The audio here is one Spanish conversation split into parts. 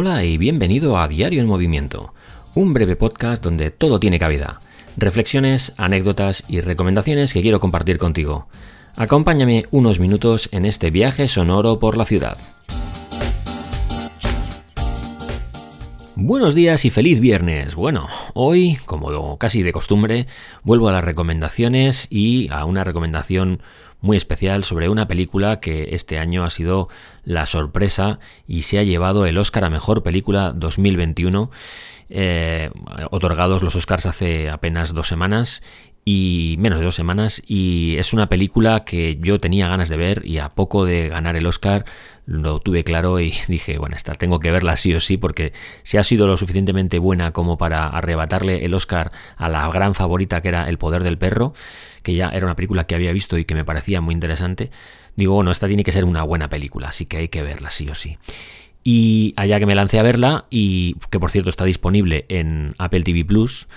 Hola y bienvenido a Diario en Movimiento, un breve podcast donde todo tiene cabida. Reflexiones, anécdotas y recomendaciones que quiero compartir contigo. Acompáñame unos minutos en este viaje sonoro por la ciudad. Buenos días y feliz viernes. Bueno, hoy, como casi de costumbre, vuelvo a las recomendaciones y a una recomendación muy especial sobre una película que este año ha sido la sorpresa y se ha llevado el Oscar a Mejor Película 2021, eh, otorgados los Oscars hace apenas dos semanas y menos de dos semanas y es una película que yo tenía ganas de ver y a poco de ganar el Oscar lo tuve claro y dije, bueno, esta tengo que verla sí o sí porque si ha sido lo suficientemente buena como para arrebatarle el Oscar a la gran favorita que era El poder del perro, que ya era una película que había visto y que me parecía muy interesante, digo, bueno, esta tiene que ser una buena película, así que hay que verla sí o sí. Y allá que me lancé a verla y que por cierto está disponible en Apple TV Plus,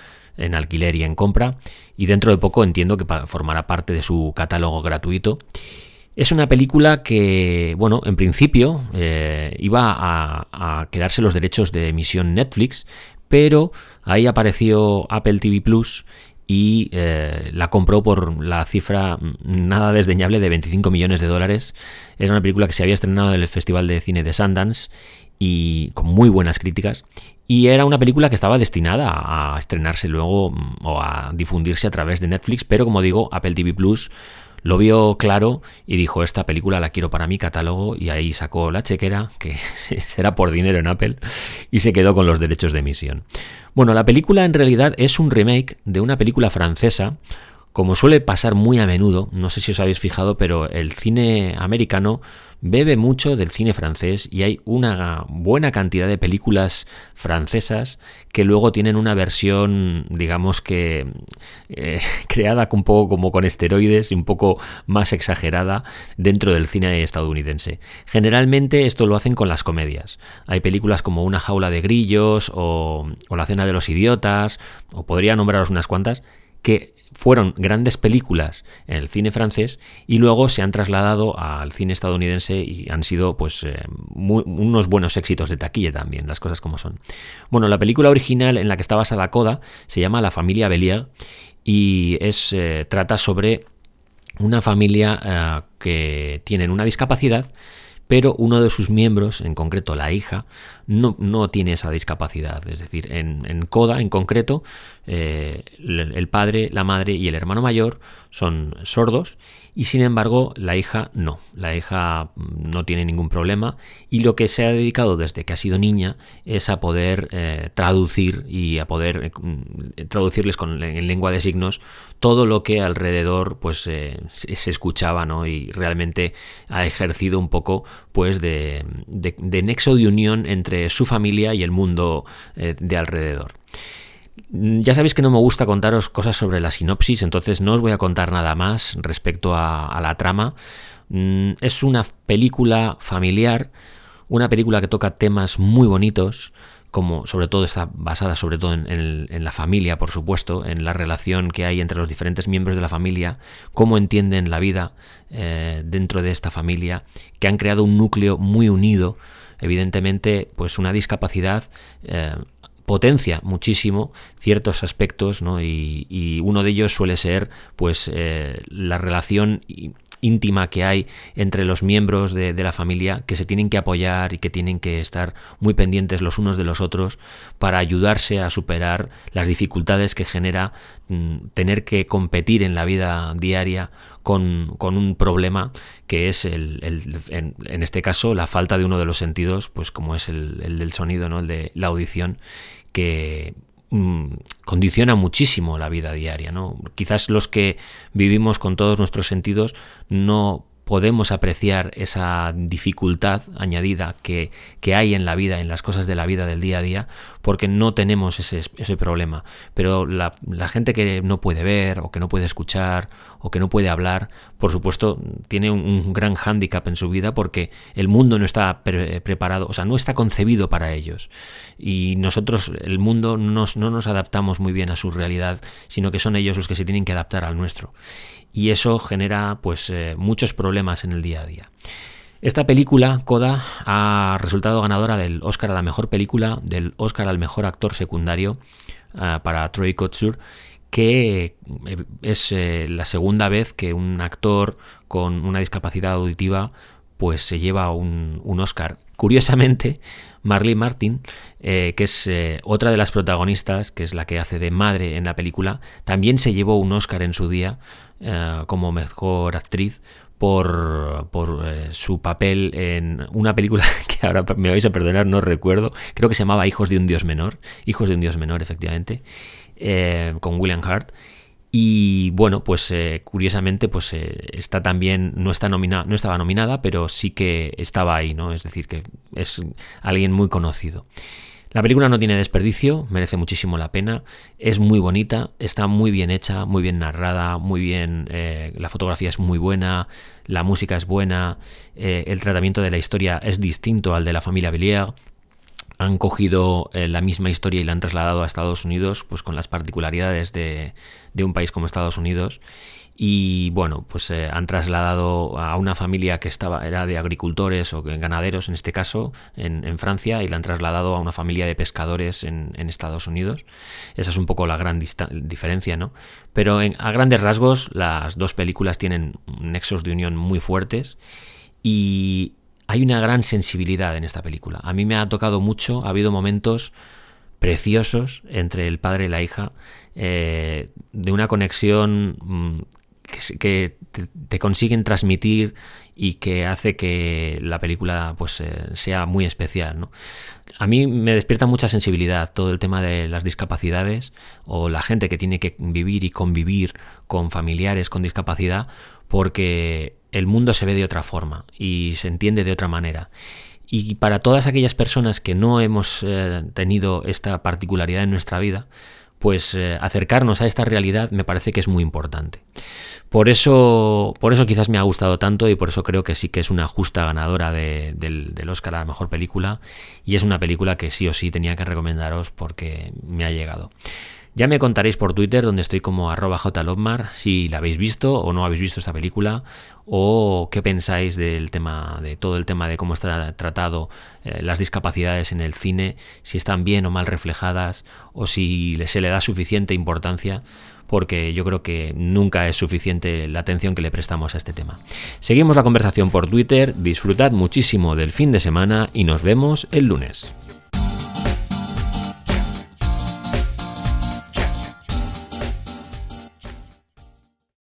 en alquiler y en compra, y dentro de poco entiendo que formará parte de su catálogo gratuito. Es una película que, bueno, en principio eh, iba a, quedarse los derechos de emisión Netflix, pero ahí apareció Apple TV Plus y eh, la compró por la cifra nada desdeñable de 25 millones de dólares. Era una película que se había estrenado en el Festival de Cine de Sundance y con muy buenas críticas y era una película que estaba destinada a estrenarse luego mm, o a difundirse a través de Netflix, pero como digo, Apple TV Plus lo vio claro y dijo, esta película la quiero para mi catálogo y ahí sacó la chequera, que será por dinero en Apple, y se quedó con los derechos de emisión. Bueno, la película en realidad es un remake de una película francesa como suele pasar muy a menudo, no sé si os habéis fijado, pero el cine americano bebe mucho del cine francés y hay una buena cantidad de películas francesas que luego tienen una versión, digamos que eh, creada un poco como con esteroides y un poco más exagerada dentro del cine estadounidense. Generalmente esto lo hacen con las comedias. Hay películas como Una jaula de grillos o, o La cena de los idiotas, o podría nombraros unas cuantas, que fueron grandes películas en el cine francés y luego se han trasladado al cine estadounidense y han sido pues eh, unos buenos éxitos de taquilla también, las cosas como son. Bueno, la película original en la que está basada Coda se llama La familia Belier y es eh, trata sobre una familia eh, que tienen una discapacidad pero uno de sus miembros, en concreto la hija, no, no tiene esa discapacidad. Es decir, en, CODA en concreto, eh, el padre, la madre y el hermano mayor son sordos y sin embargo la hija no, la hija mm, no tiene ningún problema y lo que se ha dedicado desde que ha sido niña es a poder eh, traducir y a poder eh, mm, traducirles con, en lengua de signos todo lo que alrededor pues eh, se, escuchaba ¿no? y realmente ha ejercido un poco pues de, de, nexo de unión entre su familia y el mundo de alrededor. Mm, ya sabéis que no me gusta contaros cosas sobre la sinopsis, entonces no os voy a contar nada más respecto a, la trama. Mm, es una película familiar, una película que toca temas muy bonitos, como sobre todo está basada sobre todo en, la familia, por supuesto, en la relación que hay entre los diferentes miembros de la familia, cómo entienden la vida eh, dentro de esta familia, que han creado un núcleo muy unido. Evidentemente, pues una discapacidad eh, potencia muchísimo ciertos aspectos, ¿no? y, uno de ellos suele ser pues eh, la relación íntima que hay entre los miembros de, la familia que se tienen que apoyar y que tienen que estar muy pendientes los unos de los otros para ayudarse a superar las dificultades que genera mm, tener que competir en la vida diaria con, un problema que es el, en, este caso la falta de uno de los sentidos pues como es el, el del sonido no el de la audición que Mm, condiciona muchísimo la vida diaria. ¿no? Quizás los que vivimos con todos nuestros sentidos no podemos apreciar esa dificultad añadida que, hay en la vida, en las cosas de la vida del día a día, porque no tenemos ese, ese problema. Pero la, gente que no puede ver o que no puede escuchar o que no puede hablar, por supuesto, tiene un, gran hándicap en su vida porque el mundo no está preparado, o sea, no está concebido para ellos. Y nosotros, el mundo, no nos adaptamos muy bien a su realidad, sino que son ellos los que se tienen que adaptar al nuestro y eso genera pues eh, muchos problemas en el día a día. Esta película, Coda, ha resultado ganadora del Oscar a la mejor película, del Oscar al mejor actor secundario uh, para Troy Kotsur, que eh, es eh, la segunda vez que un actor con una discapacidad auditiva pues se lleva un, un Oscar. Curiosamente, Marley Martin, eh, que es eh, otra de las protagonistas, que es la que hace de madre en la película, también se llevó un Oscar en su día eh, como mejor actriz por, por su papel en una película que ahora me vais a perdonar, no recuerdo, creo que se llamaba Hijos de un Dios Menor, Hijos de un Dios Menor, efectivamente, con William Hart. Y bueno, pues eh, curiosamente, pues eh, está también, no está nominada, no estaba nominada, pero sí que estaba ahí, ¿no? Es decir, que es alguien muy conocido. La película no tiene desperdicio, merece muchísimo la pena, es muy bonita, está muy bien hecha, muy bien narrada, muy bien, eh, la fotografía es muy buena, la música es buena, el tratamiento de la historia es distinto al de la familia Villiers, han cogido eh, la misma historia y la han trasladado a Estados Unidos, pues con las particularidades de, un país como Estados Unidos. Y bueno, pues eh, han trasladado a una familia que estaba, era de agricultores o ganaderos en este caso, en, Francia, y la han trasladado a una familia de pescadores en, Estados Unidos. Esa es un poco la gran diferencia, ¿no? Pero a grandes rasgos, las dos películas tienen nexos de unión muy fuertes. Y hay una gran sensibilidad en esta película. A mí me ha tocado mucho, ha habido momentos preciosos entre el padre y la hija, eh, de una conexión que, te, consiguen transmitir y que hace que la película pues eh, sea muy especial. A mí me despierta mucha sensibilidad todo el tema de las discapacidades o la gente que tiene que vivir y convivir con familiares con discapacidad porque el mundo se ve de otra forma y se entiende de otra manera. Y para todas aquellas personas que no hemos eh, tenido esta particularidad en nuestra vida, pues eh, acercarnos a esta realidad me parece que es muy importante. Por eso, por eso quizás me ha gustado tanto y por eso creo que sí que es una justa ganadora del, del, Oscar a la mejor película y es una película que sí o sí tenía que recomendaros porque me ha llegado. Ya me contaréis por Twitter, donde estoy como arroba jlobmar, si la habéis visto o no habéis visto esta película, o qué pensáis del tema, de todo el tema de cómo está tratado eh, las discapacidades en el cine, si están bien o mal reflejadas, o si se le da suficiente importancia porque yo creo que nunca es suficiente la atención que le prestamos a este tema. Seguimos la conversación por Twitter, disfrutad muchísimo del fin de semana y nos vemos el lunes.